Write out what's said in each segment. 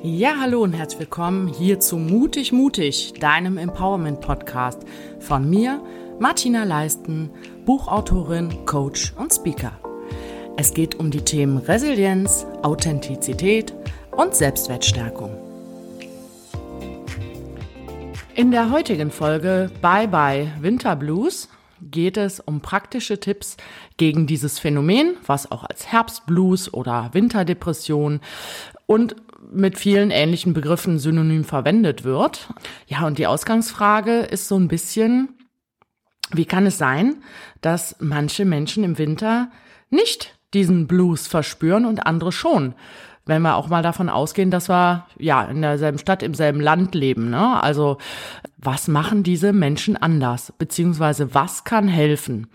Ja, hallo und herzlich willkommen hier zu Mutig Mutig, deinem Empowerment Podcast von mir, Martina Leisten, Buchautorin, Coach und Speaker. Es geht um die Themen Resilienz, Authentizität und Selbstwertstärkung. In der heutigen Folge Bye Bye Winter Blues geht es um praktische Tipps gegen dieses Phänomen, was auch als Herbstblues oder Winterdepression und mit vielen ähnlichen Begriffen synonym verwendet wird. Ja, und die Ausgangsfrage ist so ein bisschen, wie kann es sein, dass manche Menschen im Winter nicht diesen Blues verspüren und andere schon? Wenn wir auch mal davon ausgehen, dass wir ja in derselben Stadt, im selben Land leben. Ne? Also was machen diese Menschen anders? Beziehungsweise was kann helfen?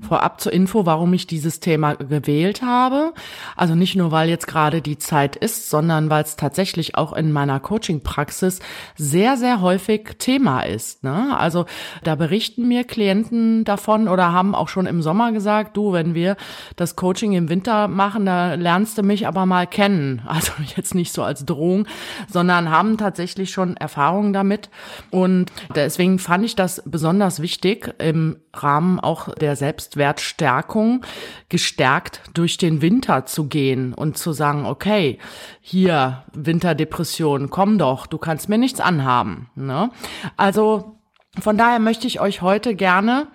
Vorab zur Info, warum ich dieses Thema gewählt habe. Also nicht nur, weil jetzt gerade die Zeit ist, sondern weil es tatsächlich auch in meiner Coaching-Praxis sehr, sehr häufig Thema ist. Ne? Also da berichten mir Klienten davon oder haben auch schon im Sommer gesagt, du, wenn wir das Coaching im Winter machen, da lernst du mich aber mal kennen. Also jetzt nicht so als Drohung, sondern haben tatsächlich schon Erfahrungen damit. Und deswegen fand ich das besonders wichtig im Rahmen auch der Selbstwertstärkung gestärkt durch den Winter zu gehen und zu sagen, okay, hier Winterdepression, komm doch, du kannst mir nichts anhaben. Ne? Also von daher möchte ich euch heute gerne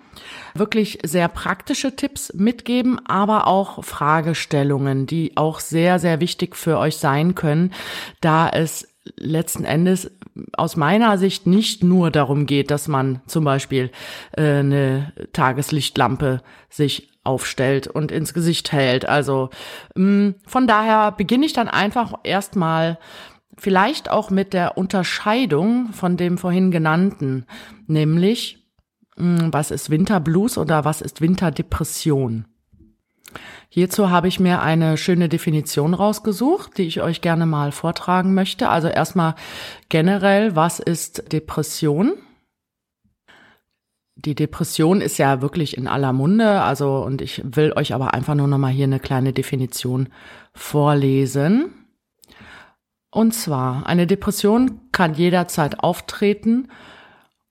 wirklich sehr praktische Tipps mitgeben, aber auch Fragestellungen, die auch sehr, sehr wichtig für euch sein können, da es letzten Endes aus meiner Sicht nicht nur darum geht, dass man zum Beispiel äh, eine Tageslichtlampe sich aufstellt und ins Gesicht hält. Also mh, mm, von daher beginne ich dann einfach erstmal vielleicht auch mit der Unterscheidung von dem vorhin genannten, nämlich mh, mm, was ist Winterblues oder was ist Winterdepression. Hierzu habe ich mir eine schöne Definition rausgesucht, die ich euch gerne mal vortragen möchte. Also erstmal generell, was ist Depression? Die Depression ist ja wirklich in aller Munde, also und ich will euch aber einfach nur noch mal hier eine kleine Definition vorlesen. Und zwar, eine Depression kann jederzeit auftreten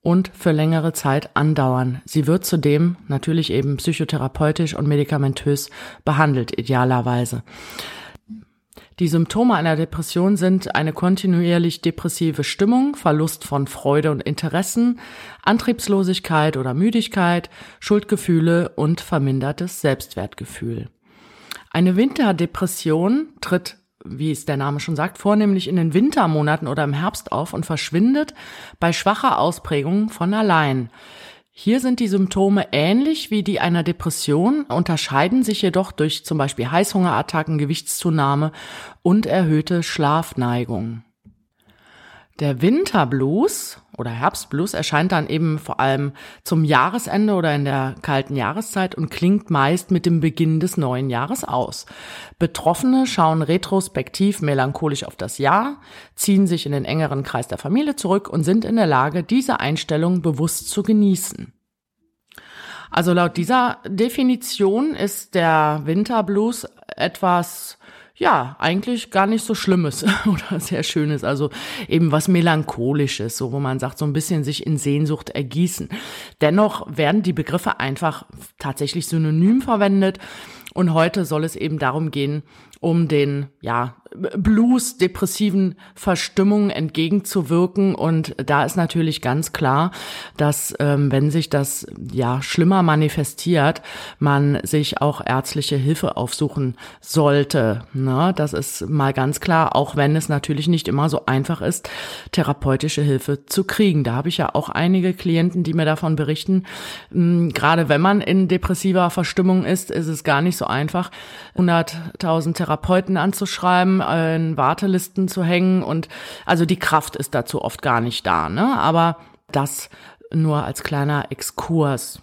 und für längere Zeit andauern. Sie wird zudem natürlich eben psychotherapeutisch und medikamentös behandelt, idealerweise. Die Symptome einer Depression sind eine kontinuierlich depressive Stimmung, Verlust von Freude und Interessen, Antriebslosigkeit oder Müdigkeit, Schuldgefühle und vermindertes Selbstwertgefühl. Eine Winterdepression tritt wie es der Name schon sagt, vornehmlich in den Wintermonaten oder im Herbst auf und verschwindet bei schwacher Ausprägung von allein. Hier sind die Symptome ähnlich wie die einer Depression, unterscheiden sich jedoch durch zum Beispiel Heißhungerattacken, Gewichtszunahme und erhöhte Schlafneigung. Der Winterblues oder Herbstblues erscheint dann eben vor allem zum Jahresende oder in der kalten Jahreszeit und klingt meist mit dem Beginn des neuen Jahres aus. Betroffene schauen retrospektiv melancholisch auf das Jahr, ziehen sich in den engeren Kreis der Familie zurück und sind in der Lage, diese Einstellung bewusst zu genießen. Also laut dieser Definition ist der Winterblues etwas ja, eigentlich gar nicht so Schlimmes oder sehr Schönes, also eben was Melancholisches, so wo man sagt, so ein bisschen sich in Sehnsucht ergießen. Dennoch werden die Begriffe einfach tatsächlich synonym verwendet und heute soll es eben darum gehen, um den, ja, Blues, depressiven Verstimmungen entgegenzuwirken. Und da ist natürlich ganz klar, dass ähm, wenn sich das ja schlimmer manifestiert, man sich auch ärztliche Hilfe aufsuchen sollte. Ne? Das ist mal ganz klar, auch wenn es natürlich nicht immer so einfach ist, therapeutische Hilfe zu kriegen. Da habe ich ja auch einige Klienten, die mir davon berichten. Ähm, gerade wenn man in depressiver Verstimmung ist, ist es gar nicht so einfach, 100.000 Therapeuten anzuschreiben in Wartelisten zu hängen und also die Kraft ist dazu oft gar nicht da, ne? Aber das nur als kleiner Exkurs.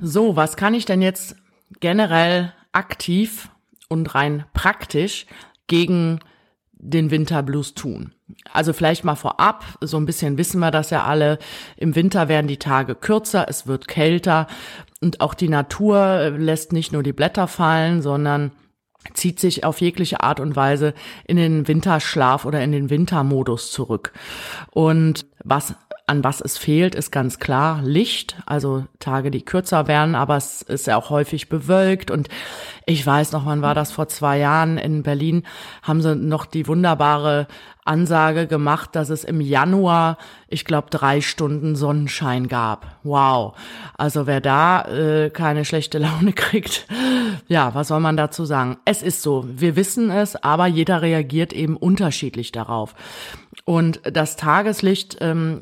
So, was kann ich denn jetzt generell aktiv und rein praktisch gegen den Winterblues tun? Also vielleicht mal vorab, so ein bisschen wissen wir das ja alle. Im Winter werden die Tage kürzer, es wird kälter und auch die Natur lässt nicht nur die Blätter fallen, sondern zieht sich auf jegliche Art und Weise in den Winterschlaf oder in den Wintermodus zurück. Und was an was es fehlt, ist ganz klar Licht, also Tage, die kürzer werden, aber es ist ja auch häufig bewölkt. Und ich weiß noch, wann war das vor zwei Jahren in Berlin, haben sie noch die wunderbare Ansage gemacht, dass es im Januar, ich glaube, drei Stunden Sonnenschein gab. Wow. Also wer da äh, keine schlechte Laune kriegt, ja, was soll man dazu sagen? Es ist so, wir wissen es, aber jeder reagiert eben unterschiedlich darauf. Und das Tageslicht ähm,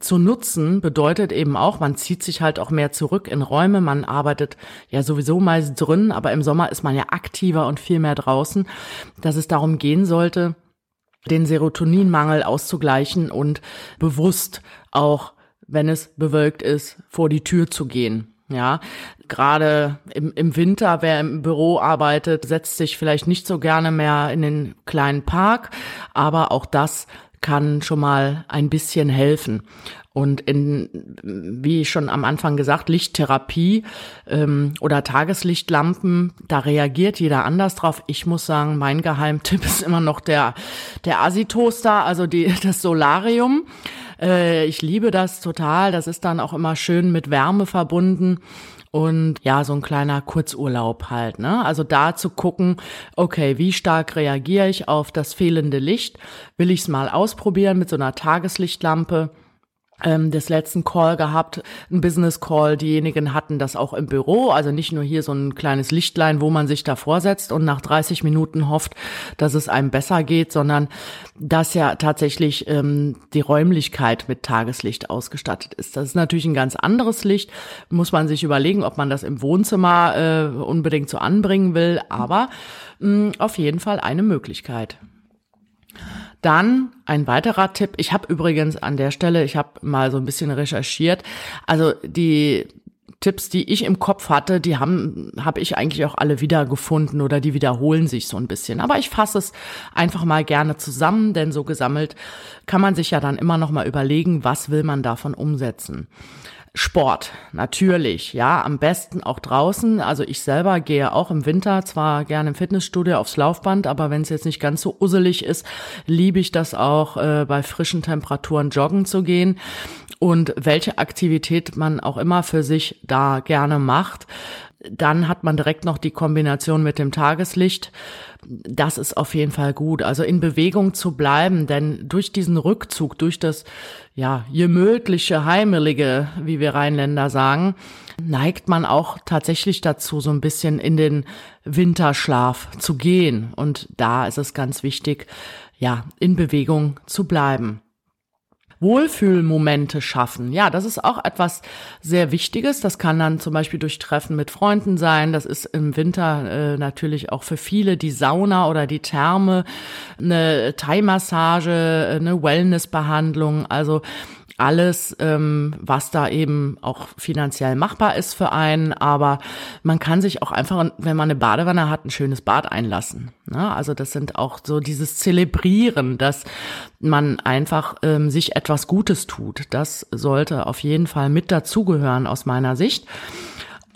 zu nutzen bedeutet eben auch, man zieht sich halt auch mehr zurück in Räume, man arbeitet ja sowieso meist drin, aber im Sommer ist man ja aktiver und viel mehr draußen, dass es darum gehen sollte, den Serotoninmangel auszugleichen und bewusst auch, wenn es bewölkt ist, vor die Tür zu gehen. Ja, gerade im, im Winter, wer im Büro arbeitet, setzt sich vielleicht nicht so gerne mehr in den kleinen Park, aber auch das kann schon mal ein bisschen helfen. Und in, wie schon am Anfang gesagt, Lichttherapie ähm, oder Tageslichtlampen, da reagiert jeder anders drauf. Ich muss sagen, mein Geheimtipp ist immer noch der, der Asitoaster, also die, das Solarium. Äh, ich liebe das total. Das ist dann auch immer schön mit Wärme verbunden und ja, so ein kleiner Kurzurlaub halt, ne? Also da zu gucken, okay, wie stark reagiere ich auf das fehlende Licht? Will ich es mal ausprobieren mit so einer Tageslichtlampe? Ähm, des letzten Call gehabt, ein Business Call. Diejenigen hatten das auch im Büro, also nicht nur hier so ein kleines Lichtlein, wo man sich davor setzt und nach 30 Minuten hofft, dass es einem besser geht, sondern dass ja tatsächlich ähm, die Räumlichkeit mit Tageslicht ausgestattet ist. Das ist natürlich ein ganz anderes Licht. Muss man sich überlegen, ob man das im Wohnzimmer äh, unbedingt so anbringen will, aber mh, auf jeden Fall eine Möglichkeit. Dann ein weiterer Tipp. Ich habe übrigens an der Stelle, ich habe mal so ein bisschen recherchiert. Also die Tipps, die ich im Kopf hatte, die haben habe ich eigentlich auch alle wiedergefunden oder die wiederholen sich so ein bisschen. Aber ich fasse es einfach mal gerne zusammen, denn so gesammelt kann man sich ja dann immer noch mal überlegen, was will man davon umsetzen. Sport, natürlich, ja, am besten auch draußen. Also ich selber gehe auch im Winter zwar gerne im Fitnessstudio aufs Laufband, aber wenn es jetzt nicht ganz so usselig ist, liebe ich das auch äh, bei frischen Temperaturen joggen zu gehen. Und welche Aktivität man auch immer für sich da gerne macht, dann hat man direkt noch die Kombination mit dem Tageslicht. Das ist auf jeden Fall gut. Also in Bewegung zu bleiben, denn durch diesen Rückzug, durch das, ja, gemütliche, heimelige, wie wir Rheinländer sagen, neigt man auch tatsächlich dazu, so ein bisschen in den Winterschlaf zu gehen. Und da ist es ganz wichtig, ja, in Bewegung zu bleiben. Wohlfühlmomente schaffen. Ja, das ist auch etwas sehr Wichtiges. Das kann dann zum Beispiel durch Treffen mit Freunden sein. Das ist im Winter äh, natürlich auch für viele die Sauna oder die Therme, eine Thai-Massage, eine Wellnessbehandlung. Also alles, ähm, was da eben auch finanziell machbar ist für einen. Aber man kann sich auch einfach, wenn man eine Badewanne hat, ein schönes Bad einlassen. Ne? Also das sind auch so dieses Zelebrieren, dass man einfach ähm, sich etwas Gutes tut. Das sollte auf jeden Fall mit dazugehören aus meiner Sicht.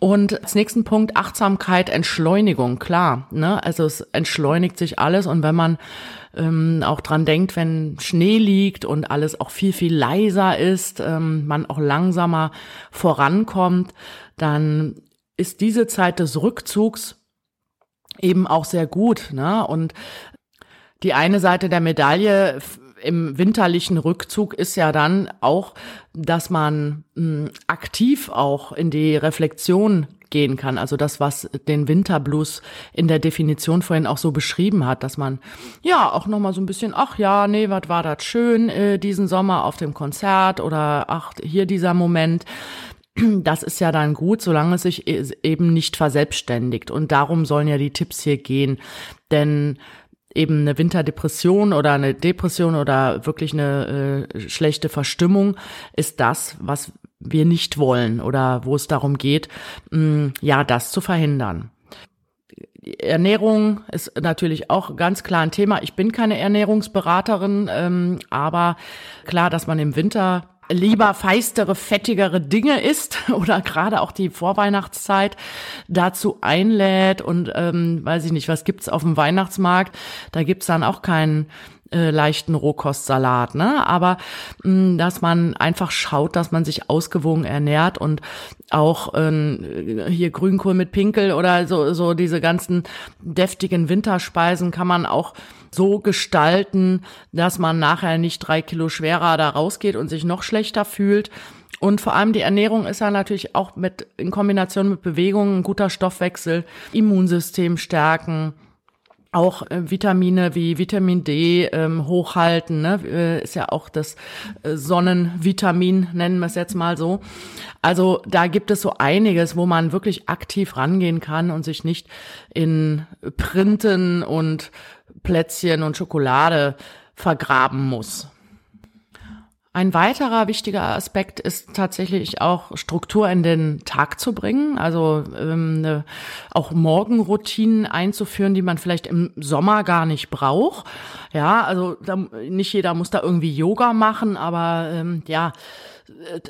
Und als nächsten Punkt Achtsamkeit, Entschleunigung, klar. Ne? Also es entschleunigt sich alles und wenn man ähm, auch dran denkt, wenn Schnee liegt und alles auch viel, viel leiser ist, ähm, man auch langsamer vorankommt, dann ist diese Zeit des Rückzugs eben auch sehr gut. Ne? Und die eine Seite der Medaille im winterlichen Rückzug ist ja dann auch, dass man mh, hm, aktiv auch in die Reflexion gehen kann. Also das, was den Winterblues in der Definition vorhin auch so beschrieben hat, dass man ja auch nochmal so ein bisschen, ach ja, nee, was war das schön äh, diesen Sommer auf dem Konzert oder ach, hier dieser Moment. Das ist ja dann gut, solange es sich e-, eben nicht verselbstständigt. Und darum sollen ja die Tipps hier gehen. Denn eben eine Winterdepression oder eine Depression oder wirklich eine äh, schlechte Verstimmung ist das, was wir nicht wollen oder wo es darum geht, mh, mm, ja, das zu verhindern. Ernährung ist natürlich auch ganz klar ein Thema. Ich bin keine Ernährungsberaterin, ähm, aber klar, dass man im Winter lieber feistere, fettigere Dinge isst oder gerade auch die Vorweihnachtszeit dazu einlädt und ähm, weiß ich nicht, was gibt's auf dem Weihnachtsmarkt? Da gibt's dann auch keinen äh, leichten Rohkostsalat, ne? Aber mh, dass man einfach schaut, dass man sich ausgewogen ernährt und auch äh, hier Grünkohl mit Pinkel oder so so diese ganzen deftigen Winterspeisen kann man auch so gestalten, dass man nachher nicht drei Kilo schwerer da rausgeht und sich noch schlechter fühlt. Und vor allem die Ernährung ist ja natürlich auch mit in Kombination mit Bewegung, ein guter Stoffwechsel, Immunsystem stärken, auch äh, Vitamine wie Vitamin D ähm, hochhalten, ne? äh, ist ja auch das äh, Sonnenvitamin, nennen wir es jetzt mal so. Also da gibt es so einiges, wo man wirklich aktiv rangehen kann und sich nicht in Printen und Plätzchen und Schokolade vergraben muss. Ein weiterer wichtiger Aspekt ist tatsächlich auch Struktur in den Tag zu bringen, also ähm, auch Morgenroutinen einzuführen, die man vielleicht im Sommer gar nicht braucht. Ja, also da, nicht jeder muss da irgendwie Yoga machen, aber ähm, ja,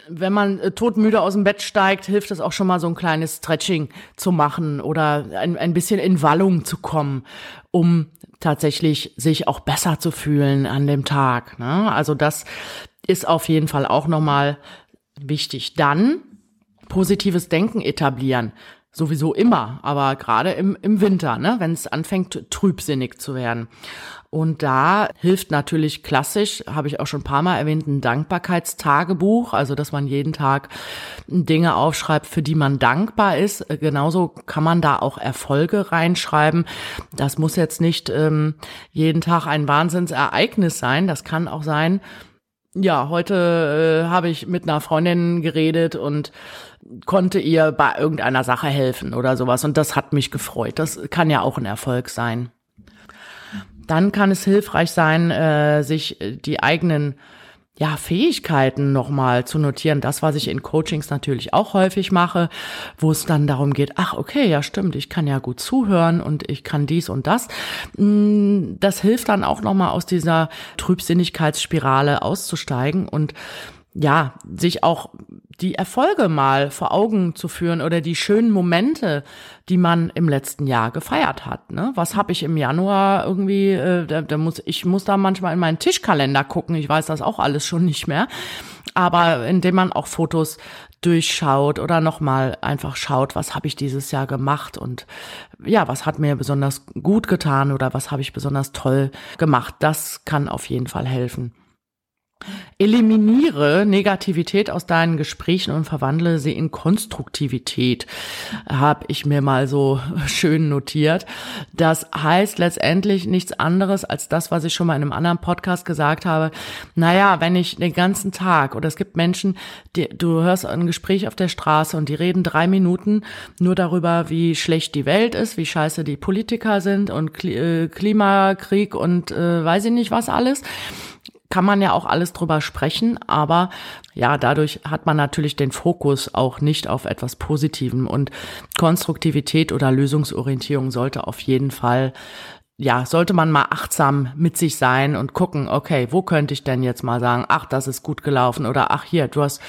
wenn man äh, todmüde aus dem Bett steigt, hilft es auch schon mal so ein kleines Stretching zu machen oder ein, ein bisschen in Wallung zu kommen, um tatsächlich sich auch besser zu fühlen an dem Tag. Ne? Also das ist auf jeden Fall auch nochmal wichtig. Dann positives Denken etablieren. Sowieso immer, aber gerade im, im Winter, ne, wenn es anfängt, trübsinnig zu werden. Und da hilft natürlich klassisch, habe ich auch schon ein paar Mal erwähnt, ein Dankbarkeitstagebuch, also dass man jeden Tag Dinge aufschreibt, für die man dankbar ist. Genauso kann man da auch Erfolge reinschreiben. Das muss jetzt nicht ähm, jeden Tag ein Wahnsinnsereignis sein. Das kann auch sein, ja, heute äh, habe ich mit einer Freundin geredet und konnte ihr bei irgendeiner Sache helfen oder sowas. Und das hat mich gefreut. Das kann ja auch ein Erfolg sein. Dann kann es hilfreich sein, äh, sich die eigenen ja, Fähigkeiten nochmal zu notieren. Das, was ich in Coachings natürlich auch häufig mache, wo es dann darum geht, ach, okay, ja, stimmt, ich kann ja gut zuhören und ich kann dies und das. Mm, das hilft dann auch nochmal aus dieser Trübsinnigkeitsspirale auszusteigen und ja, sich auch die Erfolge mal vor Augen zu führen oder die schönen Momente, die man im letzten Jahr gefeiert hat. Ne? Was habe ich im Januar irgendwie, äh, da, da muss, ich muss da manchmal in meinen Tischkalender gucken, ich weiß das auch alles schon nicht mehr. Aber indem man auch Fotos durchschaut oder nochmal einfach schaut, was habe ich dieses Jahr gemacht und ja, was hat mir besonders gut getan oder was habe ich besonders toll gemacht. Das kann auf jeden Fall helfen. Eliminiere Negativität aus deinen Gesprächen und verwandle sie in Konstruktivität, habe ich mir mal so schön notiert. Das heißt letztendlich nichts anderes als das, was ich schon mal in einem anderen Podcast gesagt habe. Naja, wenn ich den ganzen Tag, oder es gibt Menschen, die, du hörst ein Gespräch auf der Straße und die reden drei Minuten nur darüber, wie schlecht die Welt ist, wie scheiße die Politiker sind und äh, Klimakrieg und äh, weiß ich nicht was alles kann man ja auch alles drüber sprechen, aber ja, dadurch hat man natürlich den Fokus auch nicht auf etwas Positivem. Und Konstruktivität oder Lösungsorientierung sollte auf jeden Fall ja, sollte man mal achtsam mit sich sein und gucken, okay, wo könnte ich denn jetzt mal sagen, ach, das ist gut gelaufen oder ach, hier, du hast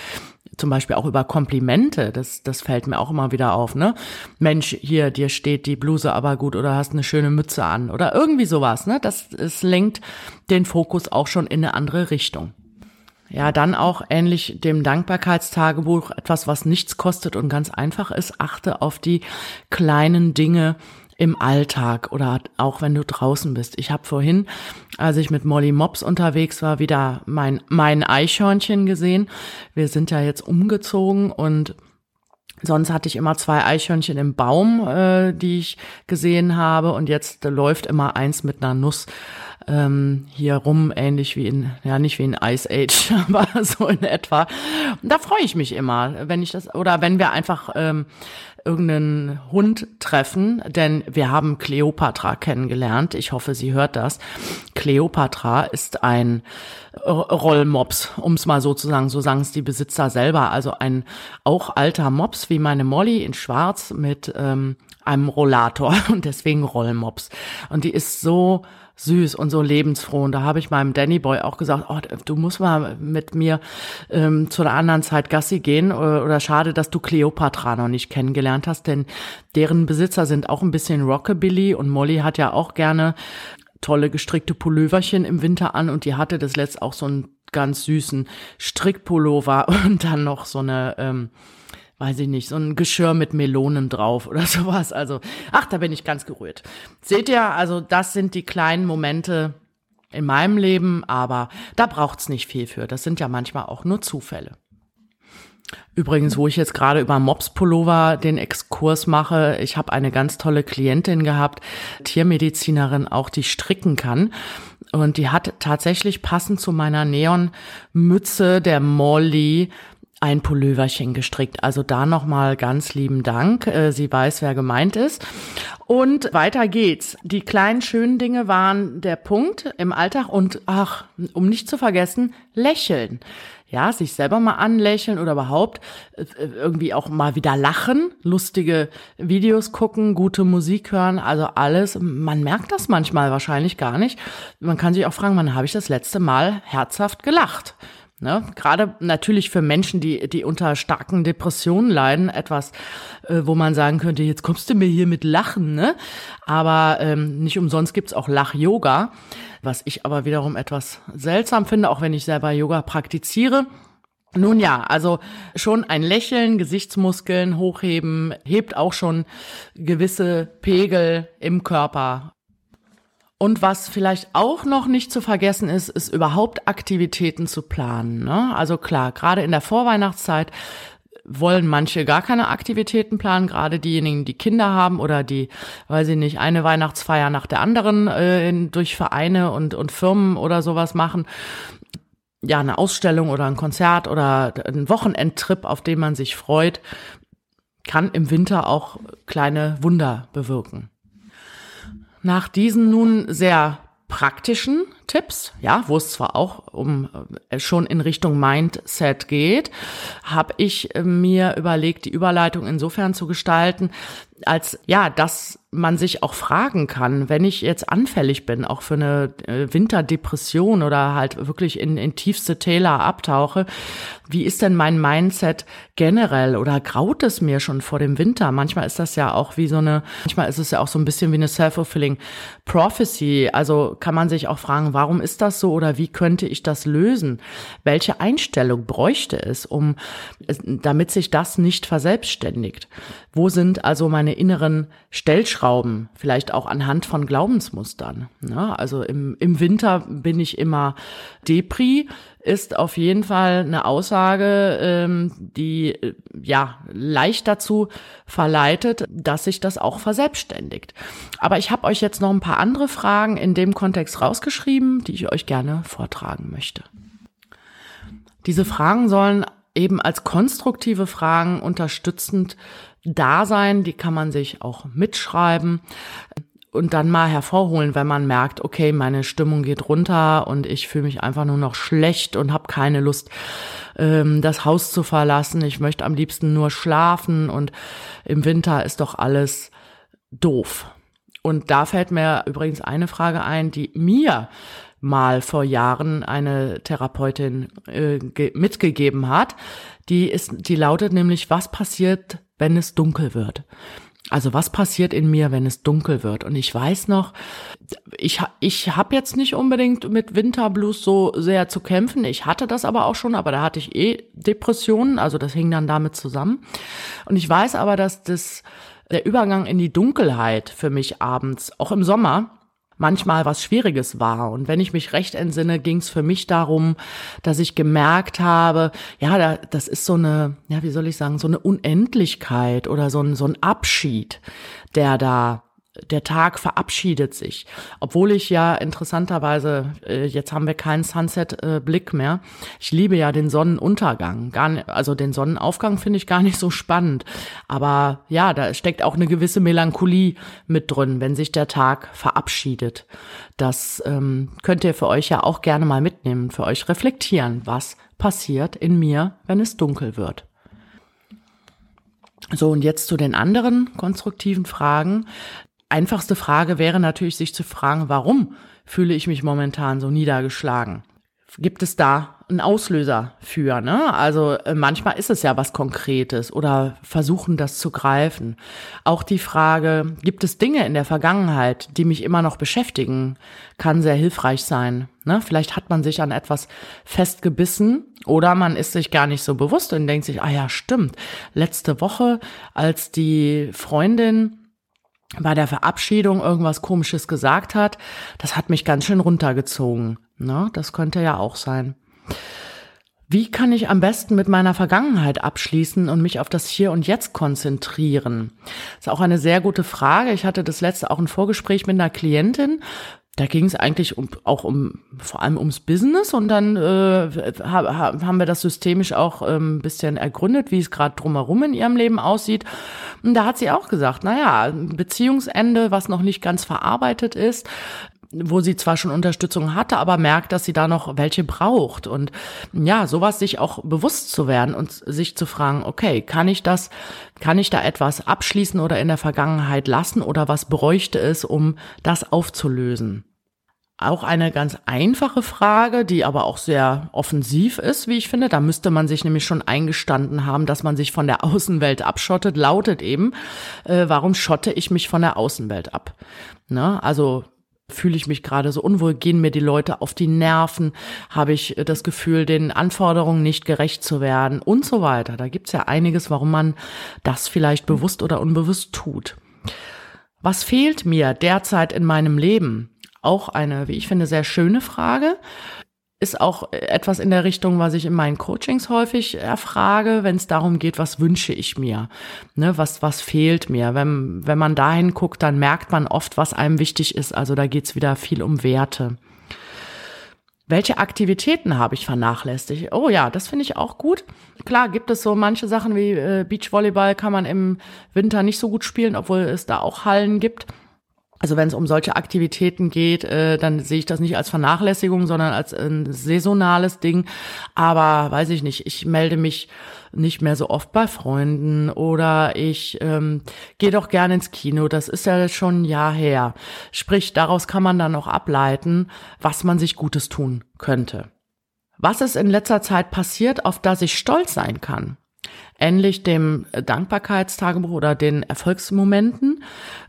zum Beispiel auch über Komplimente, das, das fällt mir auch immer wieder auf, ne? Mensch, hier, dir steht die Bluse aber gut oder hast eine schöne Mütze an oder irgendwie sowas, ne? Das, es lenkt den Fokus auch schon in eine andere Richtung. Ja, dann auch ähnlich dem Dankbarkeitstagebuch, etwas, was nichts kostet und ganz einfach ist, achte auf die kleinen Dinge, im Alltag oder auch wenn du draußen bist. Ich habe vorhin, als ich mit Molly Mops unterwegs war, wieder mein, mein Eichhörnchen gesehen. Wir sind ja jetzt umgezogen und Sonst hatte ich immer zwei Eichhörnchen im Baum, äh, die ich gesehen habe. Und jetzt läuft immer eins mit einer Nuss ähm, hier rum, ähnlich wie in, ja nicht wie in Ice Age, aber so in etwa. Da freue ich mich immer, wenn ich das, oder wenn wir einfach ähm, irgendeinen Hund treffen, denn wir haben Cleopatra kennengelernt. Ich hoffe, sie hört das. Cleopatra ist ein Rollmops, um es mal so zu sagen. So sagen es die Besitzer selber. Also ein auch alter Mops wie meine Molly in Schwarz mit ähm, einem Rollator und deswegen Rollmops. Und die ist so süß und so lebensfroh. Und da habe ich meinem Danny Boy auch gesagt, oh, du musst mal mit mir ähm, zu einer anderen Zeit Gassi gehen. Oder, oder schade, dass du Cleopatra noch nicht kennengelernt hast, denn deren Besitzer sind auch ein bisschen Rockabilly und Molly hat ja auch gerne tolle gestrickte Pulloverchen im Winter an und die hatte das letzt auch so einen ganz süßen Strickpullover und dann noch so eine ähm, weiß ich nicht, so ein Geschirr mit Melonen drauf oder sowas. Also, ach, da bin ich ganz gerührt. Seht ihr, also das sind die kleinen Momente in meinem Leben, aber da braucht's nicht viel für. Das sind ja manchmal auch nur Zufälle. Übrigens, wo ich jetzt gerade über Mops-Pullover den Exkurs mache, ich habe eine ganz tolle Klientin gehabt, Tiermedizinerin, auch die stricken kann. Und die hat tatsächlich passend zu meiner Neon-Mütze der Molly ein Pulloverchen gestrickt. Also da nochmal ganz lieben Dank. Äh, sie weiß, wer gemeint ist. Und weiter geht's. Die kleinen schönen Dinge waren der Punkt im Alltag und ach, um nicht zu vergessen, lächeln. Ja, sich selber mal anlächeln oder überhaupt äh, irgendwie auch mal wieder lachen, lustige Videos gucken, gute Musik hören, also alles. Man merkt das manchmal wahrscheinlich gar nicht. Man kann sich auch fragen, wann habe ich das letzte Mal herzhaft gelacht? Ne? Gerade natürlich für Menschen, die, die unter starken Depressionen leiden, etwas, äh, wo man sagen könnte, jetzt kommst du mir hier mit Lachen, ne? Aber ähm, nicht umsonst gibt's auch Lach-Yoga, was ich aber wiederum etwas seltsam finde, auch wenn ich selber Yoga praktiziere. Nun ja, also schon ein Lächeln, Gesichtsmuskeln hochheben, hebt auch schon gewisse Pegel im Körper und was vielleicht auch noch nicht zu vergessen ist, ist überhaupt Aktivitäten zu planen. Ne? Also klar, gerade in der Vorweihnachtszeit wollen manche gar keine Aktivitäten planen, gerade diejenigen, die Kinder haben oder die, weiß ich nicht, eine Weihnachtsfeier nach der anderen äh, in, durch Vereine und, und Firmen oder sowas machen. Ja, eine Ausstellung oder ein Konzert oder ein Wochenendtrip, auf den man sich freut, kann im Winter auch kleine Wunder bewirken. Nach diesen nun sehr praktischen Tipps, ja, wo es zwar auch um äh, schon in Richtung Mindset geht, habe ich äh, mir überlegt, die Überleitung insofern zu gestalten, als ja, dass man sich auch fragen kann, wenn ich jetzt anfällig bin, auch für eine äh, Winterdepression oder halt wirklich in, in tiefste Täler abtauche, wie ist denn mein Mindset generell oder graut es mir schon vor dem Winter? Manchmal ist das ja auch wie so eine, manchmal ist es ja auch so ein bisschen wie eine self-fulfilling prophecy. Also kann man sich auch fragen, warum ist das so oder wie könnte ich das lösen? Welche Einstellung bräuchte es, um, damit sich das nicht verselbstständigt? Wo sind also meine inneren Stellschrauben? Vielleicht auch anhand von Glaubensmustern. Ne? Also im, im Winter bin ich immer Depri, ist auf jeden Fall eine Aussage, ähm, die ja leicht dazu verleitet, dass sich das auch verselbstständigt. Aber ich habe euch jetzt noch ein paar andere Fragen in dem Kontext rausgeschrieben, die ich euch gerne vortragen möchte. Diese Fragen sollen eben als konstruktive Fragen unterstützend da sein, die kann man sich auch mitschreiben und dann mal hervorholen, wenn man merkt, okay, meine Stimmung geht runter und ich fühle mich einfach nur noch schlecht und habe keine Lust, ähm, das Haus zu verlassen. Ich möchte am liebsten nur schlafen und im Winter ist doch alles doof. Und da fällt mir übrigens eine Frage ein, die mir mal vor Jahren eine Therapeutin äh, mitgegeben hat. Die ist, die lautet nämlich, was passiert, wenn es dunkel wird? Also was passiert in mir, wenn es dunkel wird? Und ich weiß noch, ich, ich habe jetzt nicht unbedingt mit Winterblues so sehr zu kämpfen. Ich hatte das aber auch schon, aber da hatte ich eh Depressionen, also das hing dann damit zusammen. Und ich weiß aber, dass das der Übergang in die Dunkelheit für mich abends, auch im Sommer, manchmal was Schwieriges war. Und wenn ich mich recht entsinne, ging es für mich darum, dass ich gemerkt habe, ja, das ist so eine, ja, wie soll ich sagen, so eine Unendlichkeit oder so ein, so ein Abschied, der da der Tag verabschiedet sich. Obwohl ich ja interessanterweise, äh, jetzt haben wir keinen Sunset-Blick mehr. Ich liebe ja den Sonnenuntergang. Gar nicht, also den Sonnenaufgang finde ich gar nicht so spannend. Aber ja, da steckt auch eine gewisse Melancholie mit drin, wenn sich der Tag verabschiedet. Das ähm, könnt ihr für euch ja auch gerne mal mitnehmen, für euch reflektieren, was passiert in mir, wenn es dunkel wird. So, und jetzt zu den anderen konstruktiven Fragen einfachste Frage wäre natürlich, sich zu fragen, warum fühle ich mich momentan so niedergeschlagen? Gibt es da einen Auslöser für, ne? Also äh, manchmal ist es ja was Konkretes oder versuchen das zu greifen. Auch die Frage, gibt es Dinge in der Vergangenheit, die mich immer noch beschäftigen, kann sehr hilfreich sein. Ne? Vielleicht hat man sich an etwas festgebissen oder man ist sich gar nicht so bewusst und denkt sich, ah ja, stimmt. Letzte Woche, als die Freundin bei der Verabschiedung irgendwas Komisches gesagt hat, das hat mich ganz schön runtergezogen. Ne? Das könnte ja auch sein. Wie kann ich am besten mit meiner Vergangenheit abschließen und mich auf das Hier und Jetzt konzentrieren? Das ist auch eine sehr gute Frage. Ich hatte das letzte auch ein Vorgespräch mit einer Klientin. Da ging es eigentlich um, auch um vor allem ums Business und dann äh, haben wir das systemisch auch ähm, bisschen ergründet, wie es gerade drumherum in ihrem Leben aussieht. Und da hat sie auch gesagt, naja, Beziehungsende, was noch nicht ganz verarbeitet ist, wo sie zwar schon Unterstützung hatte, aber merkt, dass sie da noch welche braucht. Und ja, sowas sich auch bewusst zu werden und sich zu fragen, okay, kann ich das, kann ich da etwas abschließen oder in der Vergangenheit lassen oder was bräuchte es, um das aufzulösen? Auch eine ganz einfache Frage, die aber auch sehr offensiv ist, wie ich finde. Da müsste man sich nämlich schon eingestanden haben, dass man sich von der Außenwelt abschottet, lautet eben, äh, warum schotte ich mich von der Außenwelt ab? Ne? Also fühle ich mich gerade so unwohl, gehen mir die Leute auf die Nerven, habe ich äh, das Gefühl, den Anforderungen nicht gerecht zu werden und so weiter. Da gibt's ja einiges, warum man das vielleicht bewusst oder unbewusst tut. Was fehlt mir derzeit in meinem Leben? Auch eine, wie ich finde, sehr schöne Frage ist auch etwas in der Richtung, was ich in meinen Coachings häufig erfrage, wenn es darum geht, was wünsche ich mir, ne, was was fehlt mir. Wenn wenn man dahin guckt, dann merkt man oft, was einem wichtig ist. Also da geht's wieder viel um Werte. Welche Aktivitäten habe ich vernachlässigt? Oh ja, das finde ich auch gut. Klar gibt es so manche Sachen wie äh, Beachvolleyball kann man im Winter nicht so gut spielen, obwohl es da auch Hallen gibt. Also wenn es um solche Aktivitäten geht, äh, dann sehe ich das nicht als Vernachlässigung, sondern als ein saisonales Ding. Aber weiß ich nicht, ich melde mich nicht mehr so oft bei Freunden oder ich ähm, gehe doch gerne ins Kino. Das ist ja schon ein Jahr her. Sprich, daraus kann man dann auch ableiten, was man sich Gutes tun könnte. Was ist in letzter Zeit passiert, auf das ich stolz sein kann? Ähnlich dem Dankbarkeitstagebuch oder den Erfolgsmomenten,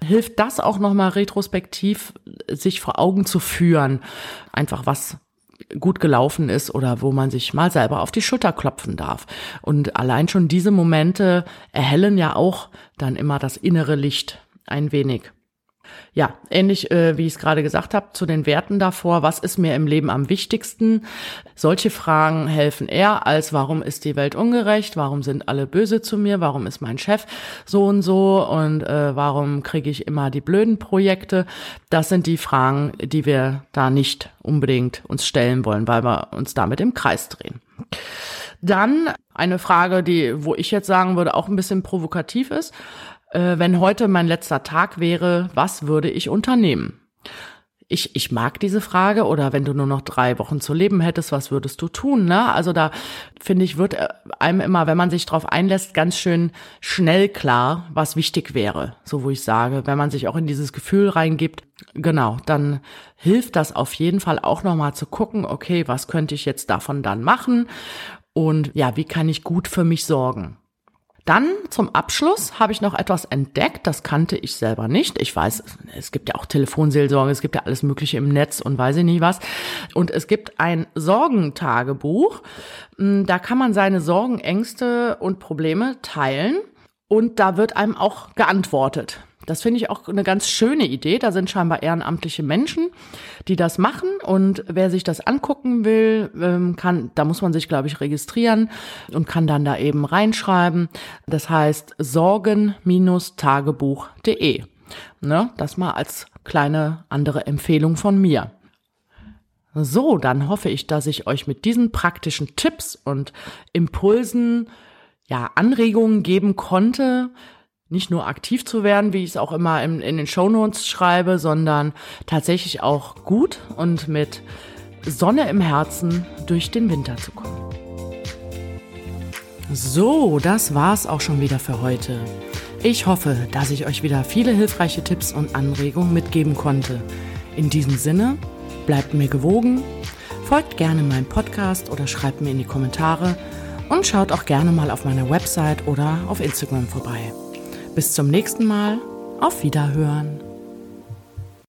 hilft das auch nochmal retrospektiv sich vor Augen zu führen. Einfach was gut gelaufen ist oder wo man sich mal selber auf die Schulter klopfen darf. Und allein schon diese Momente erhellen ja auch dann immer das innere Licht ein wenig ja, ähnlich äh, wie ich es gerade gesagt habe, zu den Werten davor, was ist mir im Leben am wichtigsten? Solche Fragen helfen eher als, warum ist die Welt ungerecht? Warum sind alle böse zu mir? Warum ist mein Chef so und so? Und äh, warum kriege ich immer die blöden Projekte? Das sind die Fragen, die wir da nicht unbedingt uns stellen wollen, weil wir uns damit im Kreis drehen. Dann eine Frage, die, wo ich jetzt sagen würde, auch ein bisschen provokativ ist äh, wenn heute mein letzter Tag wäre, was würde ich unternehmen? Ich, ich mag diese Frage oder wenn du nur noch drei Wochen zu leben hättest, was würdest du tun? Ne? Also da finde ich, wird äh, einem immer, wenn man sich darauf einlässt, ganz schön schnell klar, was wichtig wäre. So wo ich sage, wenn man sich auch in dieses Gefühl reingibt, genau, dann hilft das auf jeden Fall auch nochmal zu gucken, okay, was könnte ich jetzt davon dann machen? Und ja, wie kann ich gut für mich sorgen? Dann zum Abschluss habe ich noch etwas entdeckt, das kannte ich selber nicht. Ich weiß, es gibt ja auch Telefonseelsorge, es gibt ja alles Mögliche im Netz und weiß ich nicht was. Und es gibt ein Sorgentagebuch. Hm, da kann man seine Sorgen, Ängste und Probleme teilen und da wird einem auch geantwortet. Das finde ich auch eine ganz schöne Idee. Da sind scheinbar ehrenamtliche Menschen, die das machen. Und wer sich das angucken will, ähm, kann, da muss man sich, glaube ich, registrieren und kann dann da eben reinschreiben. Das heißt sorgen-tagebuch.de. Ne? Das mal als kleine andere Empfehlung von mir. So, dann hoffe ich, dass ich euch mit diesen praktischen Tipps und Impulsen ja Anregungen geben konnte, nicht nur aktiv zu werden, wie ich es auch immer in, in den Shownotes schreibe, sondern tatsächlich auch gut und mit Sonne im Herzen durch den Winter zu kommen. So, das war's auch schon wieder für heute. Ich hoffe, dass ich euch wieder viele hilfreiche Tipps und Anregungen mitgeben konnte. In diesem Sinne, bleibt mir gewogen, folgt gerne meinem Podcast oder schreibt mir in die Kommentare und schaut auch gerne mal auf meiner Website oder auf Instagram vorbei. Bis zum nächsten Mal, auf Wiederhören.